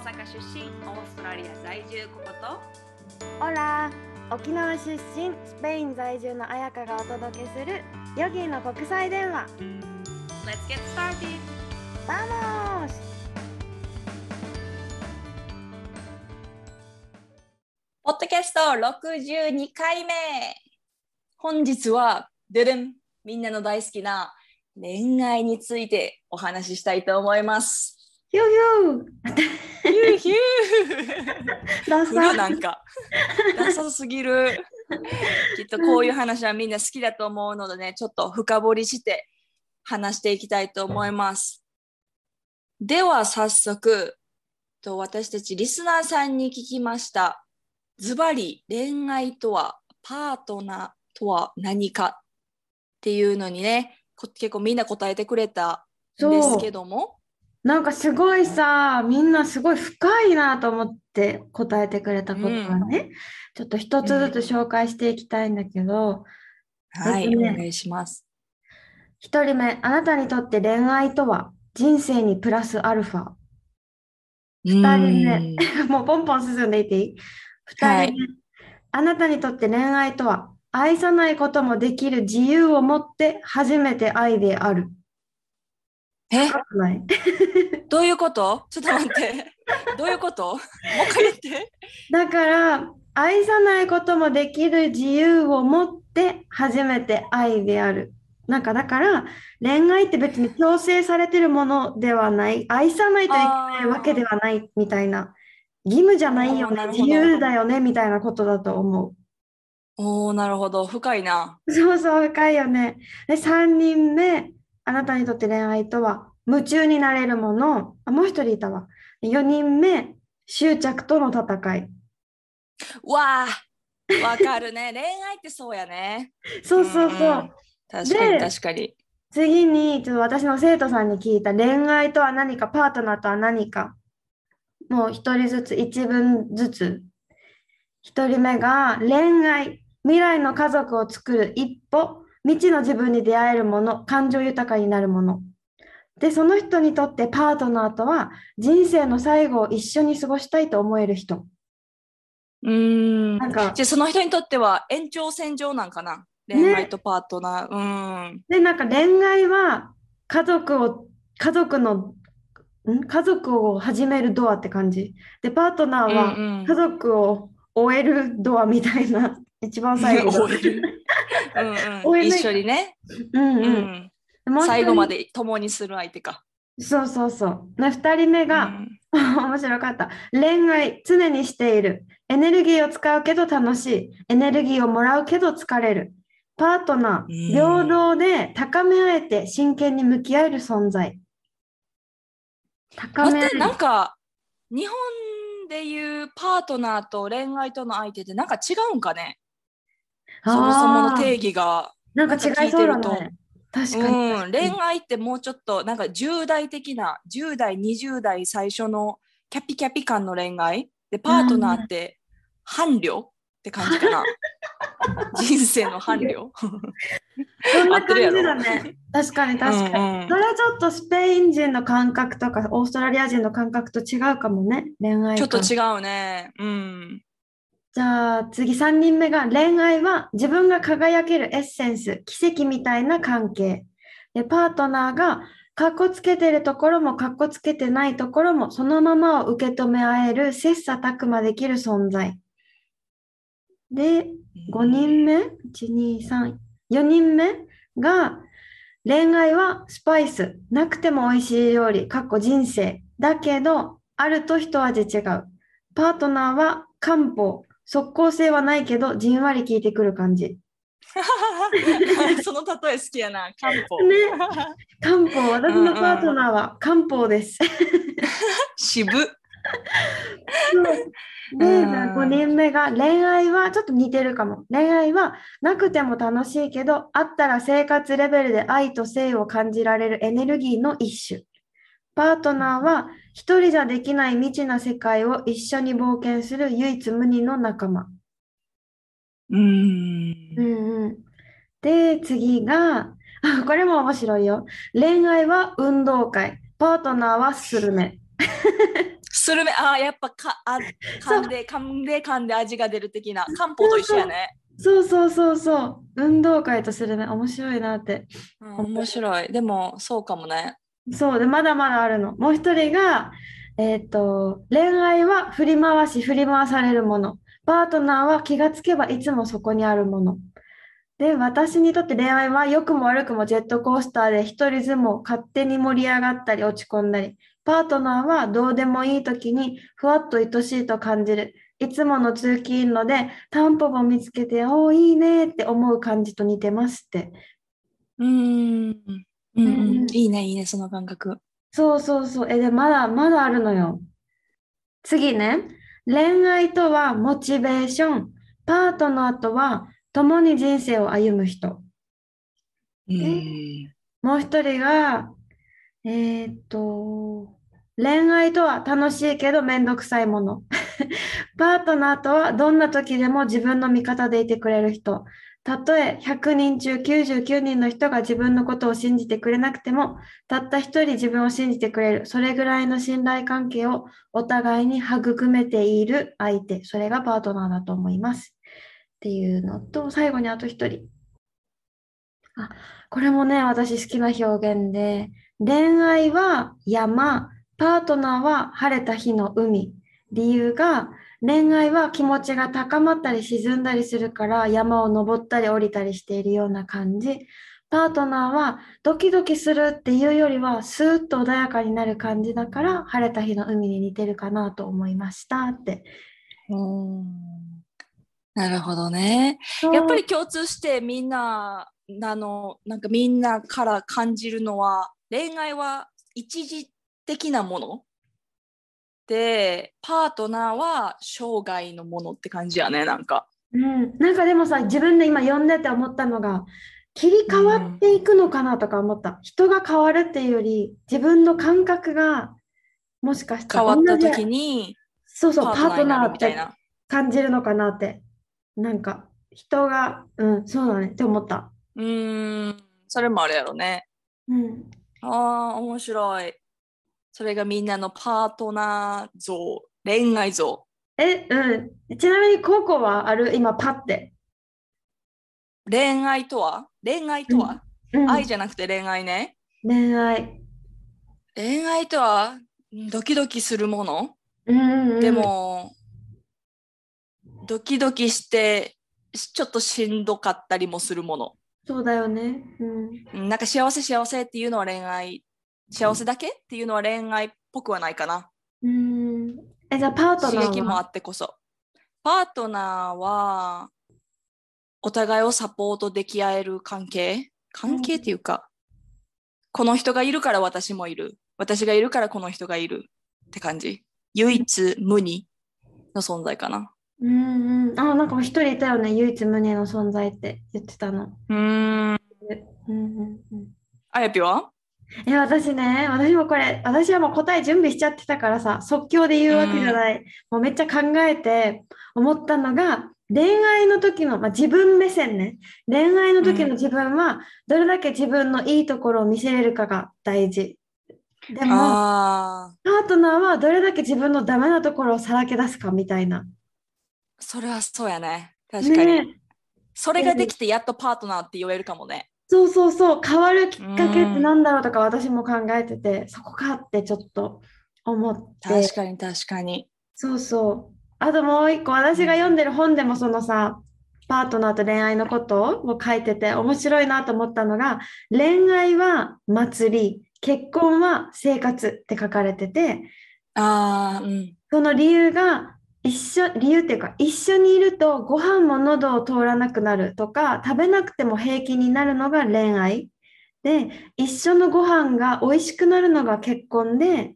阪出身オーストラリア在住ココと？オラ沖縄出身スペイン在住の彩香がお届けするヨギの国際電話 Let's get started! ¡Vamos! ポッドキャスト62回目本日はででんみんなの大好きな恋愛についてお話ししたいと思います。ヒューヒューヒューヒューダ古サなんかダサすぎる。きっとこういう話はみんな好きだと思うのでね、ちょっと深掘りして話していきたいと思います。では早速、と私たちリスナーさんに聞きました。ズバリ恋愛とはパートナーとは何かっていうのにね、こ結構みんな答えてくれたんですけども。なんかすごいさ、みんなすごい深いなと思って答えてくれたことがね、ちょっと一つずつ紹介していきたいんだけど、はい、えっとねお願いします。一人目、あなたにとって恋愛とは人生にプラスアルファ。二人目うん もうポンポン進んでいっていい？はい二人目、あなたにとって恋愛とは愛さないこともできる自由を持って初めて愛である。え？ない どういうこと？ちょっと待って。どういうこと？もう一回言って。だから、愛さないこともできる自由を持って初めて愛である。なんかだから、恋愛って別に強制されてるものではない。愛さないといけないわけではないみたいな。義務じゃないよね。自由だよねみたいなことだと思おおなるほど。深いな。う。そうそう、深いよね。で、3人目、あなたにとって恋愛とは夢中になれるもの。あ、もう一人いたわ。4人目、執着との戦い。わあわかるね。恋愛ってそうやね。そうそうそう。ん確かにで確かに。次に、ちょっと私の生徒さんに聞いた恋愛とは何か、パートナーとは何か。もう一人ずつ、一文ずつ。一人目が恋愛、未来の家族を作る一歩、未知の自分に出会えるもの、感情豊かになるもの。で、その人にとってパートナーとは人生の最後を一緒に過ごしたいと思える人。うーん。なんか、じゃあその人にとっては延長線上なんかな？恋愛とパートナー。うん。で、なんか恋愛は家族を、家族の、ん？家族を始めるドアって感じ。で、パートナーはうんうん家族を終えるドアみたいな、一番最後だ。終えるうんうん、一緒にね、うんううん最後ま。で共にする相手か。そうそうそう。で、二人目が、うん面白かった。恋愛、常にしている。エネルギーを使うけど楽しい。エネルギーをもらうけど疲れる。パートナー、うん平等で高め合えて真剣に向き合える存在。高め合なんか日本でいうパートナーと恋愛との相手ってなんか違うんかね？そもそもの定義が。なんか違いそうだね。確かに。うん、恋愛ってもうちょっとなんか10代的な10代20代最初のキャピキャピ感の恋愛？でパートナーって伴侶って感じかな人生の伴侶 そんな感じだね。確かに確かに。うんうんそれはちょっとスペイン人の感覚とかオーストラリア人の感覚と違うかもね。恋愛観ちょっと違うねうんじゃあ次3人目が恋愛は自分が輝けるエッセンス、奇跡みたいな関係。で、パートナーがかっこつけてるところもかっこつけてないところもそのままを受け止め合える切磋琢磨できる存在。で、5人目 ?1、2、3、4人目が恋愛はスパイス、なくても美味しい料理、かっこ人生。だけど、あると一味違う。パートナーは漢方、即効性はないけど、じんわり効いてくる感じ。その例え好きやな漢方、ね漢方、私のパートナーは漢方です。渋で、うん5人目が恋愛はちょっと似てるかも。恋愛はなくても楽しいけど、あったら生活レベルで愛と性を感じられるエネルギーの一種。パートナーは一人じゃできない未知な世界を一緒に冒険する唯一無二の仲間。うーんうんうん。で、次が、あこれも面白いよ。恋愛は運動会。パートナーはスルメ。ススルメ、ああ、やっぱかあ噛んで、噛んで、噛んで味が出る的な。漢方と一緒やね。そうそうそうそう。運動会とするね。面白いなって。うん、面白い。でも、そうかもね。そうで、まだまだあるの。もう一人が、えっと、恋愛は振り回し、振り回されるもの。パートナーは気がつけばいつもそこにあるもの。で、私にとって恋愛は良くも悪くもジェットコースターで一人相撲、勝手に盛り上がったり落ち込んだり。パートナーはどうでもいい時にふわっと愛しいと感じる。いつもの通勤路でタンポポ見つけて、おーいいねって思う感じと似てますって。うーん。うんううんん、いいね、いいね、その感覚。そうそうそう。え、で、まだ、まだあるのよ。次ね。恋愛とはモチベーション。パートナーとは共に人生を歩む人。うん。もう一人が、えーっと、恋愛とは楽しいけどめんどくさいもの。パートナーとはどんな時でも自分の味方でいてくれる人。たとえ100人中99人の人が自分のことを信じてくれなくても、たった一人自分を信じてくれる。それぐらいの信頼関係をお互いに育めている相手。それがパートナーだと思います。っていうのと、最後にあと一人。あ、これもね、私好きな表現で、恋愛は山、パートナーは晴れた日の海。理由が、恋愛は気持ちが高まったり沈んだりするから山を登ったり降りたりしているような感じ。パートナーはドキドキするっていうよりはスーッと穏やかになる感じだから晴れた日の海に似てるかなと思いましたって。うんなるほどね。やっぱり共通してみんなあのなんかみんなから感じるのは恋愛は一時的なもの？でパートナーは生涯のものって感じやねなんか。うん、なんかでもさ、自分で今読んでて思ったのが、切り替わっていくのかなとか思った。人が変わるっていうより、自分の感覚がもしかしたら変わった時にそうそう、パパーートナーってるみたいな。感じるのかなって。なんか、人が、うん、そうだねって思った。うーんそれもあるやろね。うん。ああ面白い。それがみんなのパートナー像恋愛像。え、うん。ちなみに、ココはある？今、パって。恋愛とは？恋愛とは、うん、愛じゃなくて恋愛ね。恋愛。恋愛とはうんドキドキするもの、うんうんうんで、もドキドキしてしちょっとしんどかったりもするものそうだよね。うん。うんなんか幸せ幸せっていうのは恋愛幸せだけっていうのは恋愛っぽくはないかなうん。え、じゃあ、パート刺ナーは？激もあってこそパートナーはお互いをサポートでき合える関係？関係っていうか、この人がいるから私もいる私がいるからこの人がいるって感じ唯一無二の存在かなうんうん。あ、なんか一人いたよね。唯一無二の存在って言ってたの。うーんうんうんうん。あやぴは？え、私ね、私もこれ、私はもう答え準備しちゃってたからさ、即興で言うわけじゃない。もうめっちゃ考えて思ったのが、恋愛の時の、まあ、自分目線ね。恋愛の時の自分は、どれだけ自分のいいところを見せれるかが大事。でも、パートナーはどれだけ自分のダメなところをさらけ出すかみたいな。それはそうやね確かに、ねそれができてやっとパートナーって言えるかもねそうそうそう、変わるきっかけってなんだろうとか私も考えてて、そこかってちょっと思って。確かに確かにそうそう。あともう一個、私が読んでる本でもそのさ、パートナーと恋愛のことを書いてて面白いなと思ったのが、恋愛は祭り、結婚は生活って書かれてて、ああうんその理由が一緒、理由っていうか、一緒にいるとご飯も喉を通らなくなるとか、食べなくても平気になるのが恋愛。で、一緒のご飯が美味しくなるのが結婚で、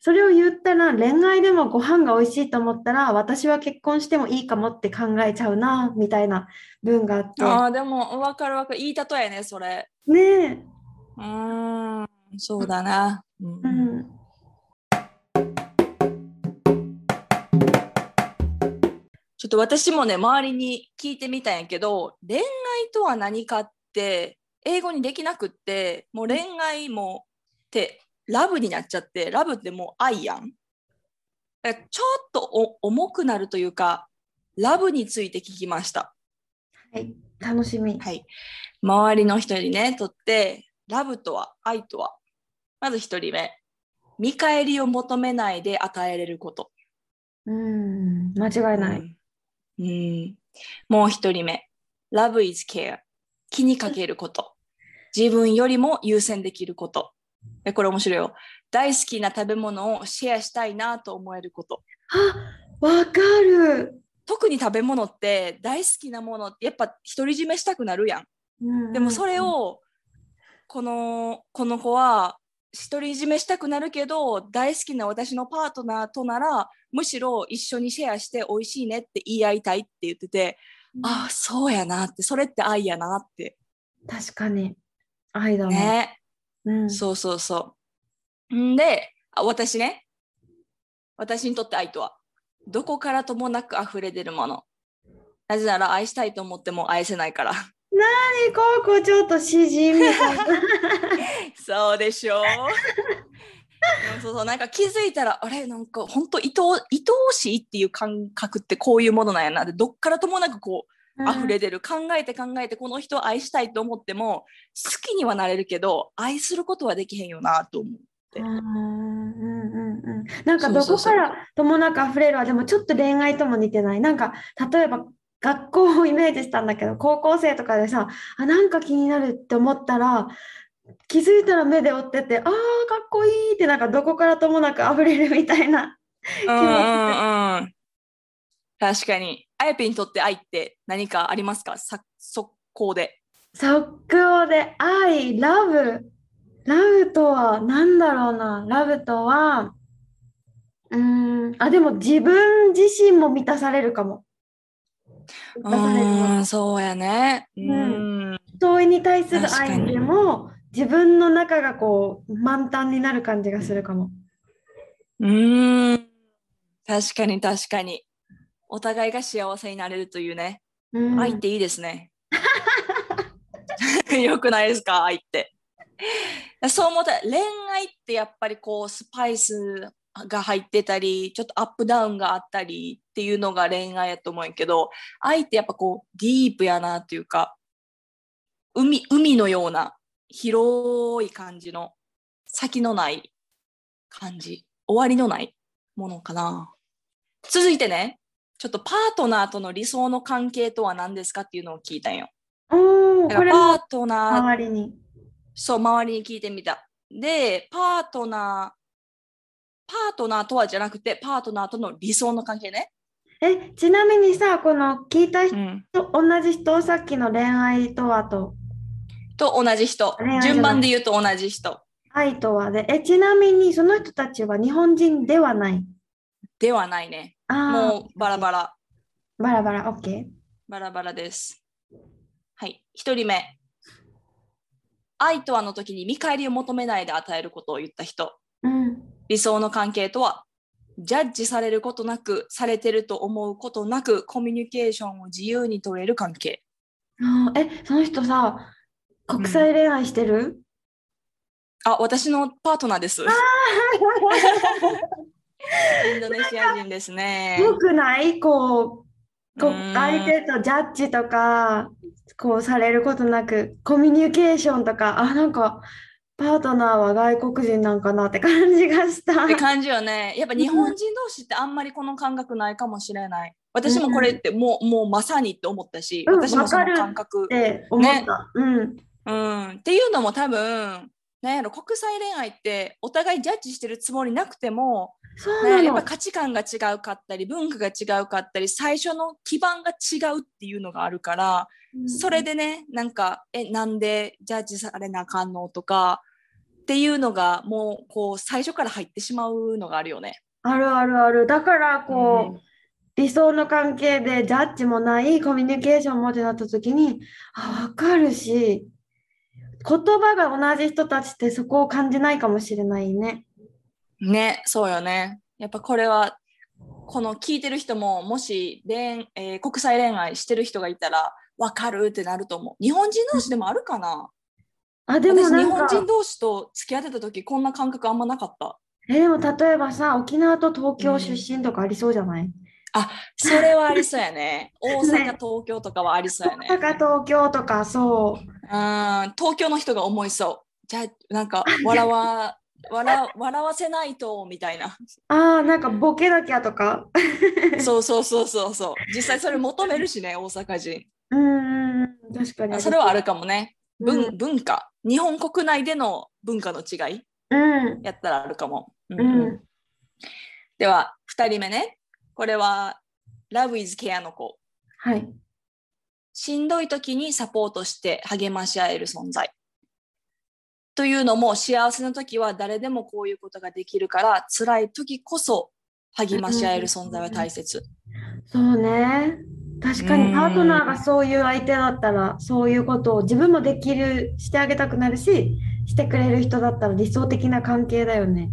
それを言ったら恋愛でもご飯が美味しいと思ったら私は結婚してもいいかもって考えちゃうな、みたいな文があって。ああでも分かる分かるいい例えねそれねえ。うーんそうだな、うんょっと私もね周りに聞いてみたんやけど恋愛とは何かって英語にできなくってもう恋愛もってラブになっちゃってラブってもう愛やんちょっとお重くなるというか、ラブについて聞きました。はい、楽しみ。はい。周りの人にね、とって、ラブとは、愛とは。まず一人目。見返りを求めないで与えれること。うん、間違いない。うんうんもう一人目。Love is care。気にかけること。自分よりも優先できること。えこれ面白いよ。大好きな食べ物をシェアしたいなと思えること。あ、わかる。特に食べ物って大好きなものってやっぱ独り占めしたくなるやん。うんでもそれ、をこのこの子は独り占めしたくなるけど大好きな私のパートナーとならむしろ一緒にシェアして美味しいねって言い合いたいって言ってて、うんああそうやなってそれって愛やなって確かに。愛だもん。ね、うん、そうそうそう。んであ私ね私にとって愛とはどこからともなく溢れ出るものなぜなら愛したいと思っても愛せないから何？こうこうちょっと詩人みたいな。そうでしょ？う。うんそうそうなんか気づいたらあれ？なんか本当愛お愛おしいっていう感覚ってこういうものなんやな。でどっからともなくこう溢れ出る、考えて考えてこの人を愛したいと思っても好きにはなれるけど愛することはできへんよなと思う。うんうんうんうん。なんかどこからともなく溢れるはでもちょっと恋愛とも似てない。なんか例えば学校をイメージしたんだけど高校生とかでさあなんか気になるって思ったら気づいたら目で追っててあーかっこいいってなんかどこからともなく溢れるみたいなうんうんうん。確かに。あやぴにとって愛って何かありますか？さ速攻で。速攻で愛ラブ。ラブとは何だろうな？ラブとはうーんあでも自分自身も満たされるかも。満たされるそうやね。ううん。ん。人に対する確かに。愛でも自分の中がこう満タンになる感じがするかも。うーん確かに確かに。お互いが幸せになれるというね。うん愛っていいですね。よくないですか？愛って。そう思ったら恋愛ってやっぱりこうスパイスが入ってたりちょっとアップダウンがあったりっていうのが恋愛やと思うんやけど愛ってやっぱこうディープやなっていうか海海のような広い感じの先のない感じ終わりのないものかな。続いてねちょっとパートナーとの理想の関係とは何ですかっていうのを聞いたんよ。だからパートナー周りに。そう周りに聞いてみた。でパートナーパートナーとはじゃなくてパートナーとの理想の関係ね、えちなみにさこの聞いた人、うん、同じ人さっきの恋愛とはとと同じ人。順番で言うと同じ人。愛とはでえちなみにその人たちは日本人ではない？ではないね。もうバラバラ。バラバラ。OK。バラバラです。はい。一人目。愛とはの時に見返りを求めないで与えることを言った人。うん。理想の関係とはジャッジされることなくされてると思うことなくコミュニケーションを自由に取れる関係。あー。えその人さ国際恋愛してる、あ私のパートナーです。インドネシア人ですね。よくない？こうこううん。相手とジャッジとかこうされることなくコミュニケーションとかあなんかパートナーは外国人なんかなって感じがした。って感じよね。やっぱ日本人同士ってあんまりこの感覚ないかもしれない。私もこれってもう,、もうまさにって思ったし、うん。私もそのわかる感覚って思った。うん。うん、っていうのも多分なんやろ国際恋愛ってお互いジャッジしてるつもりなくても、ね、そうなの。やっぱ価値観が違うかったり文化が違うかったり最初の基盤が違うっていうのがあるから、うんそれでねなんかえなんでジャッジされなあかんの？とかっていうのがもうこう最初から入ってしまうのがあるよね。あるあるある。だからこう、うん理想の関係でジャッジもないコミュニケーションもってなった時にあ分かるし言葉が同じ人たちってそこを感じないかもしれないね。ねそうよね。やっぱこれはこの聞いてる人ももし恋、えー国際恋愛してる人がいたら分かるってなると思う。日本人同士でもあるかな？あでも私日なんか本人同士と付き合ってた時こんな感覚あんまなかった。えでも例えばさ、沖縄と東京出身とかありそうじゃない、あ、それはありそうやね。大阪、東京とかはありそうやね。大阪、東京とか、そう。うん、東京の人が思いそう。じゃあ、なんか、笑わ、笑笑わせないと、みたいな。ああ、なんかボケなきゃとか。そうそうそうそうそう。実際それ求めるしね、大阪人。うんうんうん、確かに。それはあるかもね。文,、うん文化。日本国内での文化の違いうん。やったらあるかも。うんううんん。では、2人目ね。これは、Love is Care の子。はい。しんどい時にサポートして励まし合える存在。というのも幸せな時は誰でもこういうことができるから辛い時こそ励まし合える存在は大切。そうね。確かにパートナーがそういう相手だったら、そういうことを自分もできる、してあげたくなるし、してくれる人だったら理想的な関係だよね。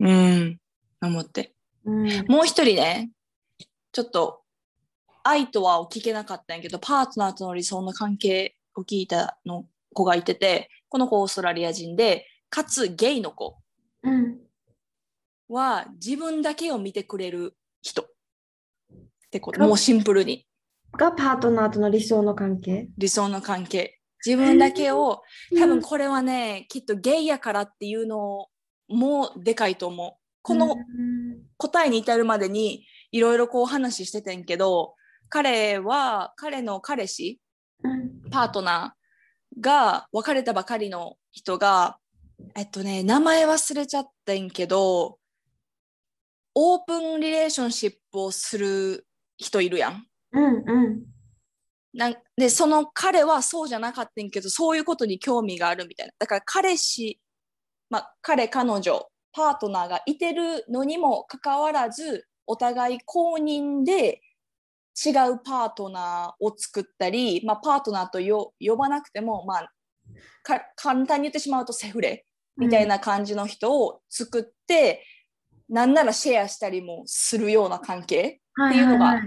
うん。思って。うん。もう一人ね、ちょっと愛とはを聞けなかったんやけど、パートナーとの理想の関係を聞いたの子がいてて、この子オーストラリア人で、かつゲイの子。うん。は自分だけを見てくれる人ってこともうシンプルにがパートナーとの理想の関係？理想の関係自分だけを多分これはねきっとゲイやからっていうのもでかいと思うこのうん答えに至るまでにいろいろこう話しててんけど彼は彼の彼氏うん。パートナーが別れたばかりの人がえっとね名前忘れちゃったんけどオープンリレーションシップをする人いるやん。うんうん。なんでその彼はそうじゃなかったんけどそういうことに興味があるみたいな。だから彼氏、まあ、彼彼女パートナーがいてるのにもかかわらずお互い公認で違うパートナーを作ったり、まあ、パートナーとよ呼ばなくても、まあ、か簡単に言ってしまうとセフレみたいな感じの人を作って、なんならシェアしたりもするような関係はっていうのが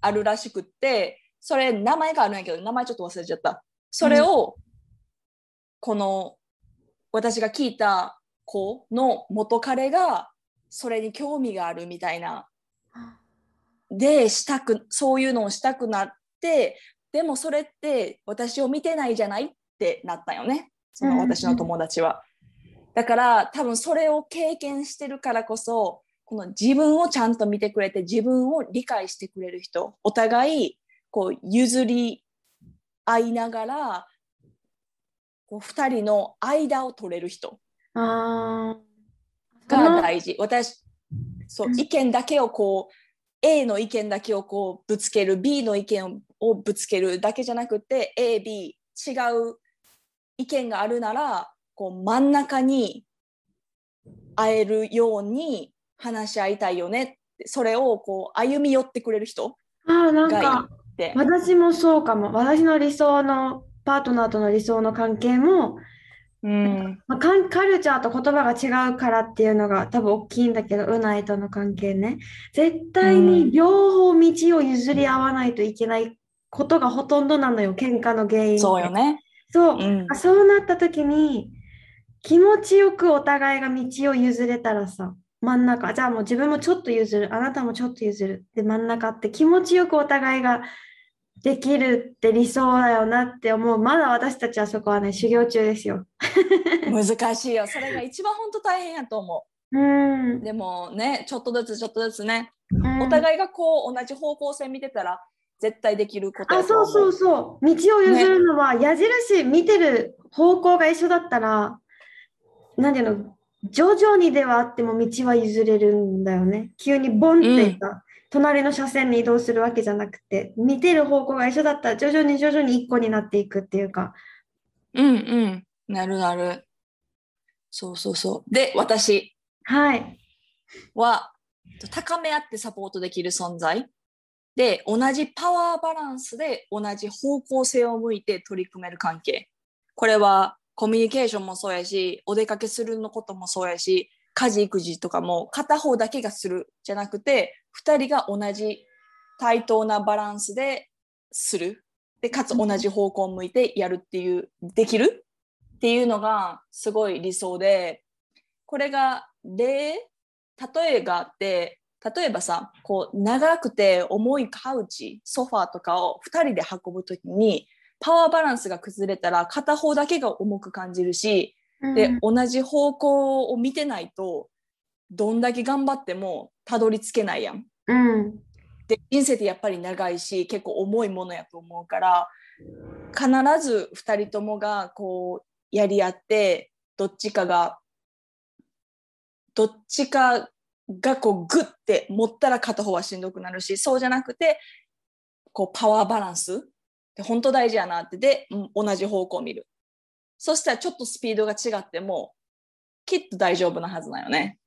あるらしくってそれ名前があるんやけど名前ちょっと忘れちゃった。それを、この私が聞いた子の元彼がそれに興味があるみたいなでしたくそういうのをしたくなってでもそれって私を見てないじゃないってなったよね。その私の友達は。だから多分それを経験してるからこそこの自分をちゃんと見てくれて自分を理解してくれる人お互いこう譲り合いながらこう2人の間を取れる人が大事。私そううん。意見だけをこう A の意見だけをこうぶつける B の意見をぶつけるだけじゃなくて AB 違う意見があるならこう真ん中に会えるように話し合いたいよねそれをこう歩み寄ってくれる人あーなんかって。私もそうかも私の理想のパートナーとの理想の関係も、うん。まあ、カルチャーと言葉が違うからっていうのが多分大きいんだけどうないとの関係ね。絶対に両方道を譲り合わないといけないことがほとんどなのよ喧嘩の原因そうよね。そう。うん。あそうなった時に気持ちよくお互いが道を譲れたらさ真ん中じゃあもう自分もちょっと譲るあなたもちょっと譲るで真ん中って気持ちよくお互いができるって理想だよなって思う。まだ私たちはそこはね修行中ですよ。難しいよ。それが一番本当大変やと思う。ん。う。でもね、ちょっとずつちょっとずつね、うん。お互いがこう同じ方向性見てたら絶対できることあやと思う。そうそうそう。道を譲るのは矢印見てる方向が一緒だったらなんていうの徐々にではあっても道は譲れるんだよね。急にボンってさ、隣の車線に移動するわけじゃなくて見てる方向が一緒だったら徐々に徐々に一個になっていくっていうかうんうん。なるなる。そうそうそう。で、私はいは高め合ってサポートできる存在。で、同じパワーバランスで同じ方向性を向いて取り組める関係。これはコミュニケーションもそうやし、お出かけするのこともそうやし、家事育児とかも片方だけがするじゃなくて、二人が同じ対等なバランスでする。で、かつ同じ方向を向いてやるっていう、できる？っていうのがすごい理想で、これが例例えがあって例えばさこう長くて重いカウチソファーとかを2人で運ぶ時にパワーバランスが崩れたら片方だけが重く感じるし、で同じ方向を見てないとどんだけ頑張ってもたどり着けないやん。うんで人生ってやっぱり長いし結構重いものやと思うから必ず2人ともがこうやり合ってどっちかがどっちかがこうグッて持ったら片方はしんどくなるしそうじゃなくてこうパワーバランスで本当大事やなってでうん同じ方向を見るそしたらちょっとスピードが違ってもきっと大丈夫なはずだよね。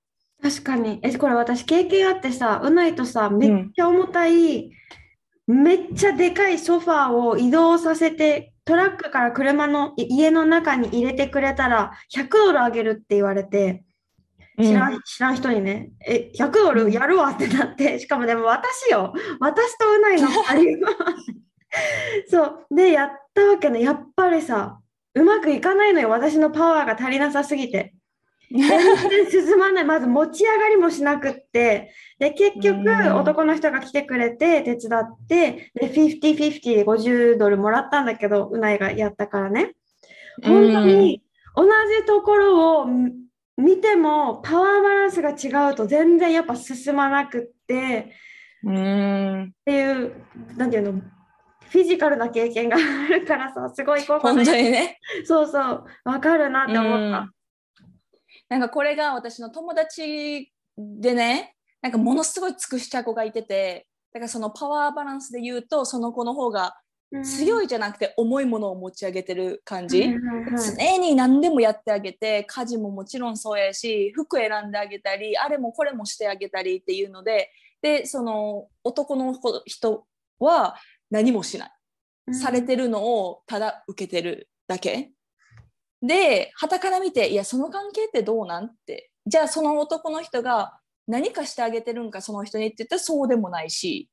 確かに。え、これ私経験あってさ、うないとさ、めっちゃ重たい、めっちゃでかいソファーを移動させて、トラックから車のい家の中に入れてくれたら100ドルあげるって言われて、知らん、知らん人にね、え、100ドルやるわってなって、しかもでも私よ、私とうないの2人 そう。で、やったわけね。やっぱりさ、うまくいかないのよ。私のパワーが足りなさすぎて。全然進まない。まず持ち上がりもしなくって。で、結局、うん男の人が来てくれて、手伝って、で、50-50で50ドルもらったんだけど、うないがやったからね。本当に同じところをみ見ても、パワーバランスが違うと全然やっぱ進まなくって、うんっていう、なんていうの、フィジカルな経験があるからさ、すごい効果本当にね。そうそう、わかるなって思った。なんかこれが私の友達でねなんかものすごい尽くしちゃう子がいててだからそのパワーバランスで言うとその子の方が強いいじゃなくて重いものを持ち上げてる感じ、常常に何でもやってあげて家事ももちろんそうやし服選んであげたりあれもこれもしてあげたりっていうのででその男の子人は何もしない。されてるのをただ受けてるだけで傍から見ていやその関係ってどうなんって。じゃあその男の人が何かしてあげてるんかその人にって言ったらそうでもないし。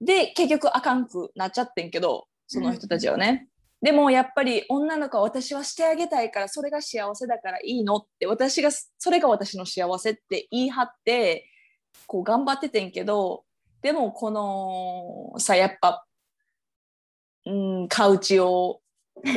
で結局あかんくなっちゃってんけどその人たちはね、でもやっぱり女の子は私はしてあげたいからそれが幸せだからいいのって私がそれが私の幸せって言い張ってこう頑張っててんけどでもこのさやっぱうん、カウチを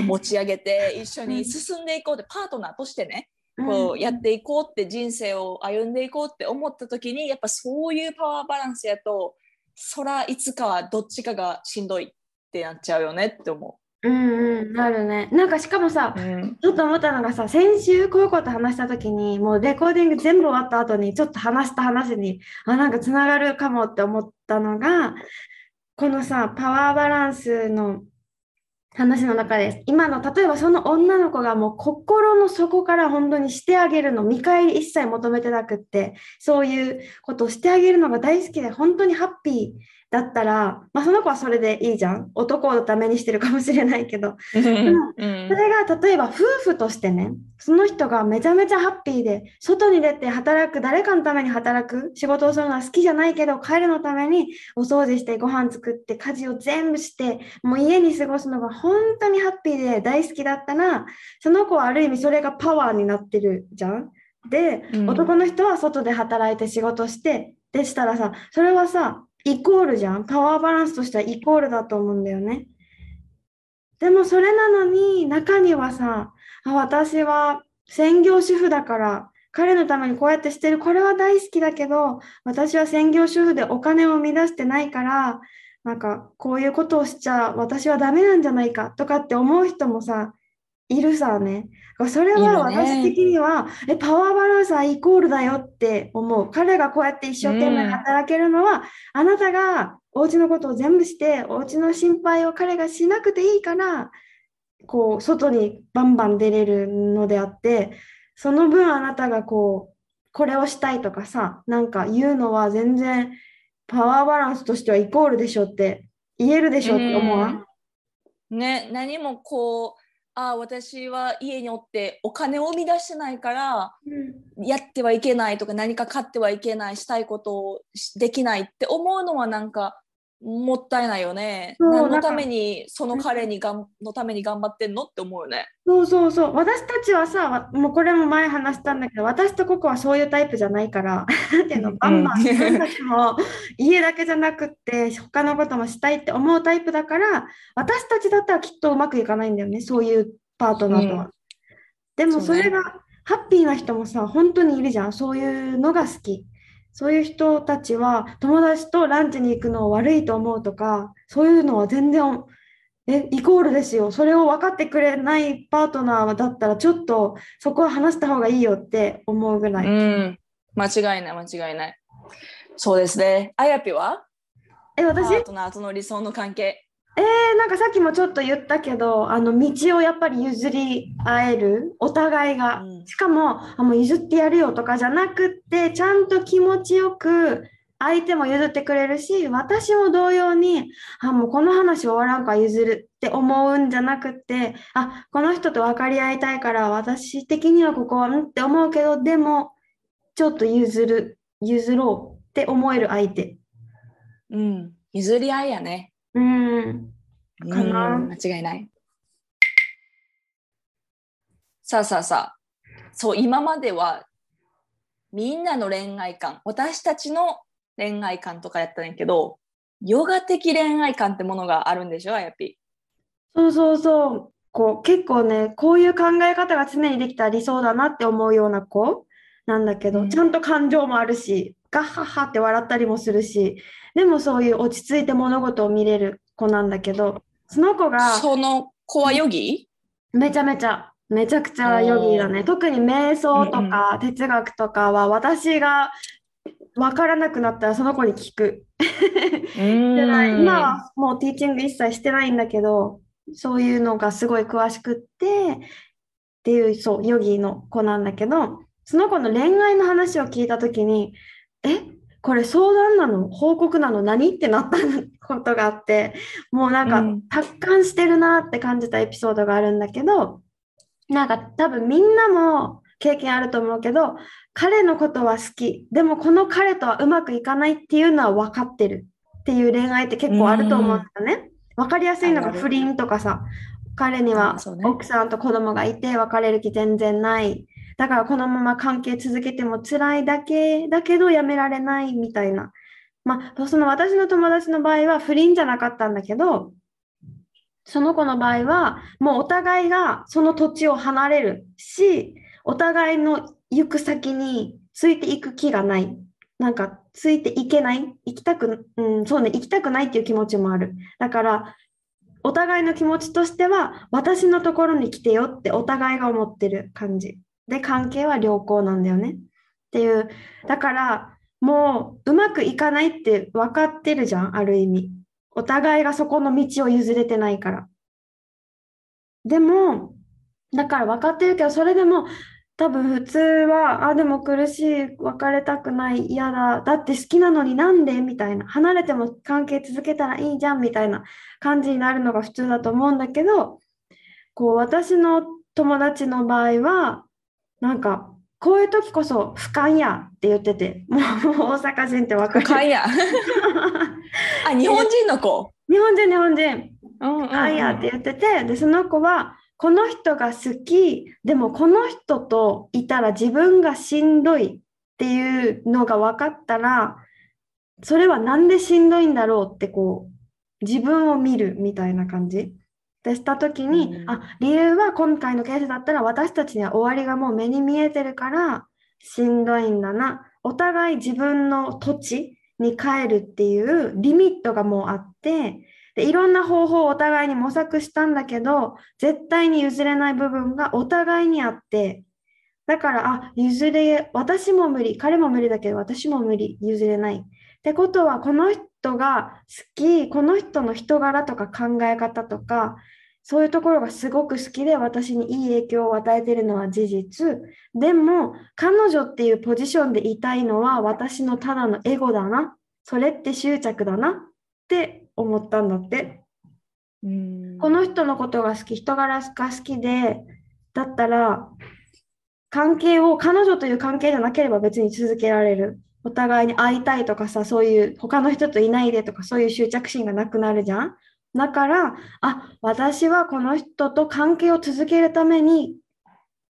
持ち上げて一緒に進んでいこうってパートナーとしてねこうやっていこうって人生を歩んでいこうって思った時にやっぱそういうパワーバランスやとそらいつかはどっちかがしんどいってなっちゃうよねって思うんうん、なるね。なんかしかもさう。、うんちょっと思ったのがさ、先週こういうこと話したときに、もうレコーディング全部終わった後に、ちょっと話した話に、あ、なんかつながるかもって思ったのが、このさ、パワーバランスの話の中です、今の、例えばその女の子がもう心の底から本当にしてあげるの、見返り一切求めてなくって、そういうことをしてあげるのが大好きで、本当にハッピー。だったら、まあその子はそれでいいじゃん。男のためにしてるかもしれないけど、うんそれが例えば夫婦としてね、その人がめちゃめちゃハッピーで、外に出て働く、誰かのために働く、仕事をするのは好きじゃないけど、彼のためにお掃除して、ご飯作って、家事を全部して、もう家に過ごすのが本当にハッピーで大好きだったら、その子はある意味それがパワーになってるじゃん。で、うん男の人は外で働いて仕事して、でしたらさ、それはさ、イコールじゃん。パワーバランスとしてはイコールだと思うんだよね。でもそれなのに中にはさ、あ私は専業主婦だから彼のためにこうやってしてるこれは大好きだけど私は専業主婦でお金を生み出してないからなんかこういうことをしちゃ私はダメなんじゃないかとかって思う人もさいるさね。それは私的には、え、パワーバランスはイコールだよって思う。彼がこうやって一生懸命うん働けるのは、あなたがお家のことを全部して、お家の心配を彼がしなくていいから、こう、外にバンバン出れるのであって、その分あなたがこう、これをしたいとかさ、なんか言うのは全然パワーバランスとしてはイコールでしょって言えるでしょって思わんね、何もこうあ私は家におってお金を生み出してないからやってはいけないとか何か買ってはいけないしたいことをしできないって思うのはなんかもったいないよね。何のためにその彼にがんのために頑張ってんのって思うよね。そうそうそう。私たちはさ、わもうこれも前話したんだけど、私とココはそういうタイプじゃないから、なんていうの、バンバンたちも 家だけじゃなくって、他のこともしたいって思うタイプだから、私たちだったらきっとうまくいかないんだよね、そういうパートナーとは。うんでもそれがハッピーな人もさ、本当にいるじゃん。そういうのが好き。そういう人たちは友達とランチに行くのを悪いと思うとか、そういうのは全然、え、イコールですよ。それを分かってくれないパートナーだったら、ちょっとそこは話した方がいいよって思うぐらい。うん。間違いない、間違いない。そうですね。あやぴは？え、パ私、ートナーとの理想の関係。えーなんかさっきもちょっと言ったけど、あの道をやっぱり譲り合える、お互いが。うんしかも、あ、もう譲ってやるよとかじゃなくって、ちゃんと気持ちよく相手も譲ってくれるし、私も同様に、あ、もうこの話終わらんから譲るって思うんじゃなくって、あ、この人と分かり合いたいから、私的にはここはんって思うけど、でも、ちょっと譲る、譲ろうって思える相手。うん。譲り合いやね。うん。かなうん間違いない。さあさあさあ。そう、今まではみんなの恋愛観、私たちの恋愛観とかやったんやけど、ヨガ的恋愛観ってものがあるんでしょ、あやぴ。そうそうそう。こう結構ね、こういう考え方が常にできたら理想だなって思うような子なんだけど、うんちゃんと感情もあるし、ガッハッハって笑ったりもするし、でもそういう落ち着いて物事を見れる子なんだけど、その子がその子はヨギ？めちゃめちゃ、めちゃくちゃヨギーだね。特に瞑想とか哲学とかは私が分からなくなったらその子に聞く。今はもうティーチング一切してないんだけど、そういうのがすごい詳しくって、っていう、そう、ヨギの子なんだけど、その子の恋愛の話を聞いたときに、え、これ相談なの？報告なの？何？ってなったことがあって、もうなんかうん。達観してるなって感じたエピソードがあるんだけど、なんか多分みんなも経験あると思うけど、彼のことは好き。でもこの彼とはうまくいかないっていうのは分かってるっていう恋愛って結構あると思うんだよね。分かりやすいのが不倫とかさ、彼には奥さんと子供がいて別れる気全然ない。だからこのまま関係続けても辛いだけだけどやめられないみたいな。まあ、その私の友達の場合は不倫じゃなかったんだけど、その子の場合はもうお互いがその土地を離れるし、お互いの行く先についていく気がない。なんかついていけない？行きたく、うん、そうね、行きたくないっていう気持ちもある。だから、お互いの気持ちとしては、私のところに来てよってお互いが思ってる感じ。で、関係は良好なんだよね。っていう。だから、もううまくいかないって分かってるじゃん、ある意味。お互いがそこの道を譲れてないから。でも、だから分かってるけど、それでも多分普通は、あ、でも苦しい、別れたくない、嫌だ、だって好きなのになんで？みたいな。離れても関係続けたらいいじゃんみたいな感じになるのが普通だと思うんだけど、こう私の友達の場合は、なんか、こういう時こそ俯瞰やって言ってて、もう大阪人ってわかる。かんや。あ、日本人の子？日本人、日本人。うんうんあいやって言ってて、で、その子は、この人が好き、でもこの人といたら自分がしんどいっていうのが分かったら、それはなんでしんどいんだろうってこう、自分を見るみたいな感じ。でしたときに、うんあ、理由は今回のケースだったら私たちには終わりがもう目に見えてるから、しんどいんだな。お互い自分の土地に帰るっていうリミットがもうあって、で、いろんな方法をお互いに模索したんだけど、絶対に譲れない部分がお互いにあって、だから、あ、譲れ、私も無理、彼も無理だけど、私も無理、譲れない。ってことは、この人が好き、この人の人柄とか考え方とか、そういうところがすごく好きで、私にいい影響を与えているのは事実。でも、彼女っていうポジションでいたいのは、私のただのエゴだな。それって執着だなって思ったんだって。うんこの人のことが好き、人柄が好きで、だったら、関係を、彼女という関係じゃなければ別に続けられる。お互いに会いたいとかさ、そういう他の人といないでとか、そういう執着心がなくなるじゃん。だから、あ、私はこの人と関係を続けるために、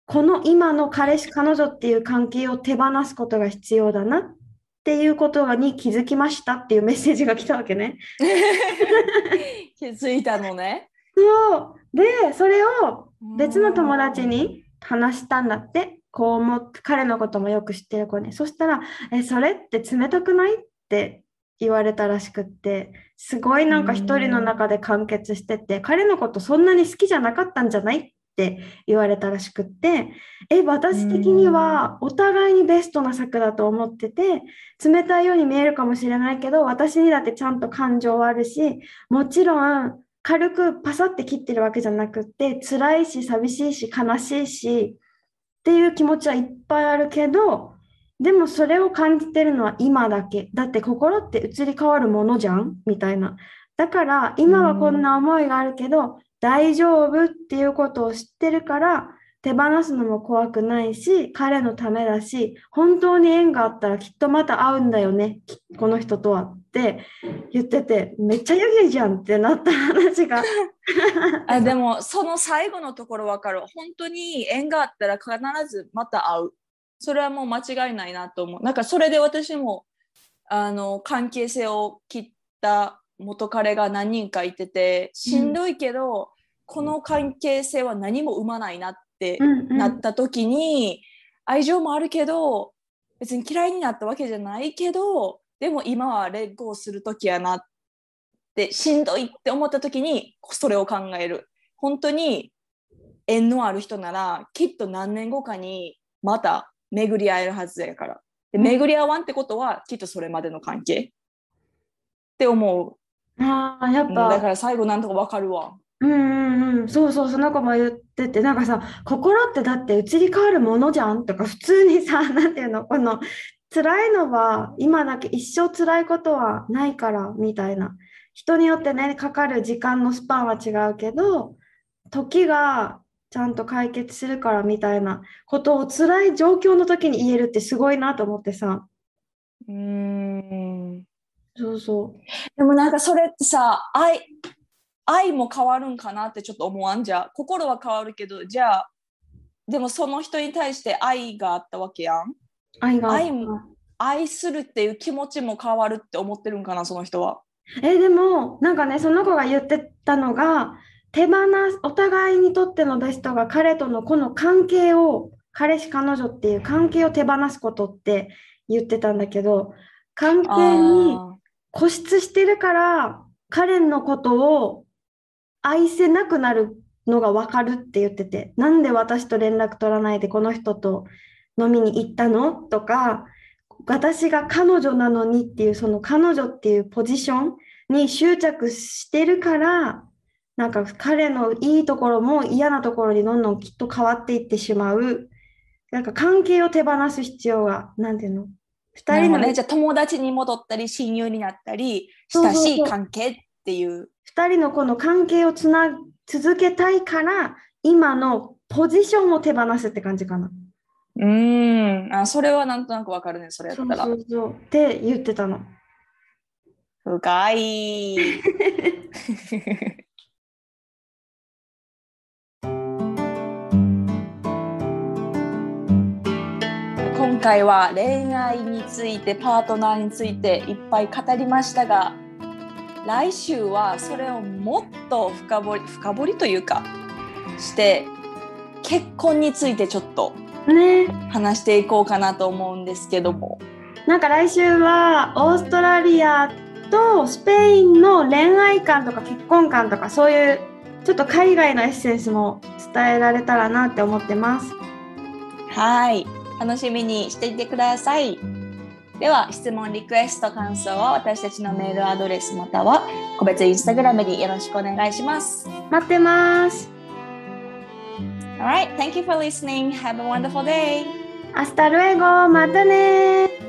この今の彼氏、彼女っていう関係を手放すことが必要だなっていうことに気づきましたっていうメッセージが来たわけね。気づいたのね。そう。で、それを別の友達に話したんだって。こう思って、彼のこともよく知ってる子に。そしたら、え、それって冷たくない？って言われたらしくって、すごいなんか一人の中で完結してて、彼のことそんなに好きじゃなかったんじゃないって言われたらしくって、え、私的にはお互いにベストな策だと思ってて、冷たいように見えるかもしれないけど、私にだってちゃんと感情はあるし、もちろん軽くパサって切ってるわけじゃなくって、辛いし、寂しいし、悲しいし、っていう気持ちはいっぱいあるけど、でもそれを感じてるのは今だけ。だって心って移り変わるものじゃん？みたいな。だから今はこんな思いがあるけど、大丈夫っていうことを知ってるから、手放すのも怖くないし、彼のためだし、本当に縁があったらきっとまた会うんだよね、この人とはって言ってて、めっちゃヤギじゃんってなった話が。あでもその最後のところわかる。本当に縁があったら必ずまた会う。それはもう間違いないなと思う。なんかそれで私もあの関係性を切った元彼が何人かいててしんどいけど、この関係性は何も生まないなってうんうんなった時に、愛情もあるけど別に嫌いになったわけじゃないけどでも今はレッグをする時やなってしんどいって思った時にそれを考える本当に縁のある人ならきっと何年後かにまた巡り合えるはずやから。でうん。巡り合わんってことはきっとそれまでの関係。って思ああ、やっぱ。だから最後なんとかわかるわ。うんうんうん、そうそう、その子も言ってて、なんかさ、心ってだって移り変わるものじゃんとか、普通にさ、なんていうの、この辛いのは今だけ一生辛いことはないからみたいな。人によってね、かかる時間のスパンは違うけど、時がちゃんと解決するからみたいなことを辛い状況の時に言えるってすごいなと思ってさ。うーん。そうそう。でもなんかそれってさ愛愛も変わるんかなってちょっと思わん？じゃ心は変わるけどじゃあでもその人に対して愛があったわけやん。愛が愛も愛するっていう気持ちも変わるって思ってるんかなその人は。え、でも、なんかね、その子が言ってたのが、手放す、お互いにとってのベストが彼とのこの関係を、彼氏彼女っていう関係を手放すことって言ってたんだけど、関係にあ固執してるから、彼のことを愛せなくなるのがわかるって言ってて、なんで私と連絡取らないでこの人と飲みに行ったのとか、私が彼女なのにっていう、その彼女っていうポジションに執着してるから、なんか彼のいいところも嫌なところにどんどんきっと変わっていってしまう。なんか関係を手放す必要が、なんていうの？ー二人のね、じゃあ友達に戻ったり親友になったり親しい関係っていう二人のこの関係をつな続けたいから、今のポジションを手放すって感じかな。うーんあそれはなんとなくわかるねそれやっそうたらそうそう。って言ってたの。深い 今回は恋愛についてパートナーについていっぱい語りましたが来週はそれをもっと深掘り深掘りというかして結婚についてちょっとね。話していこうかなと思うんですけども。なんか来週はオーストラリアとスペインの恋愛観とか結婚観とかそういうちょっと海外のエッセンスも伝えられたらなって思ってます。はい楽しみにしていてくださいでは質問リクエスト感想は私たちのメールアドレスまたは個別インスタグラムによろしくお願いします待ってます。Alright, thank you for listening. Have a wonderful day. Hasta luego またね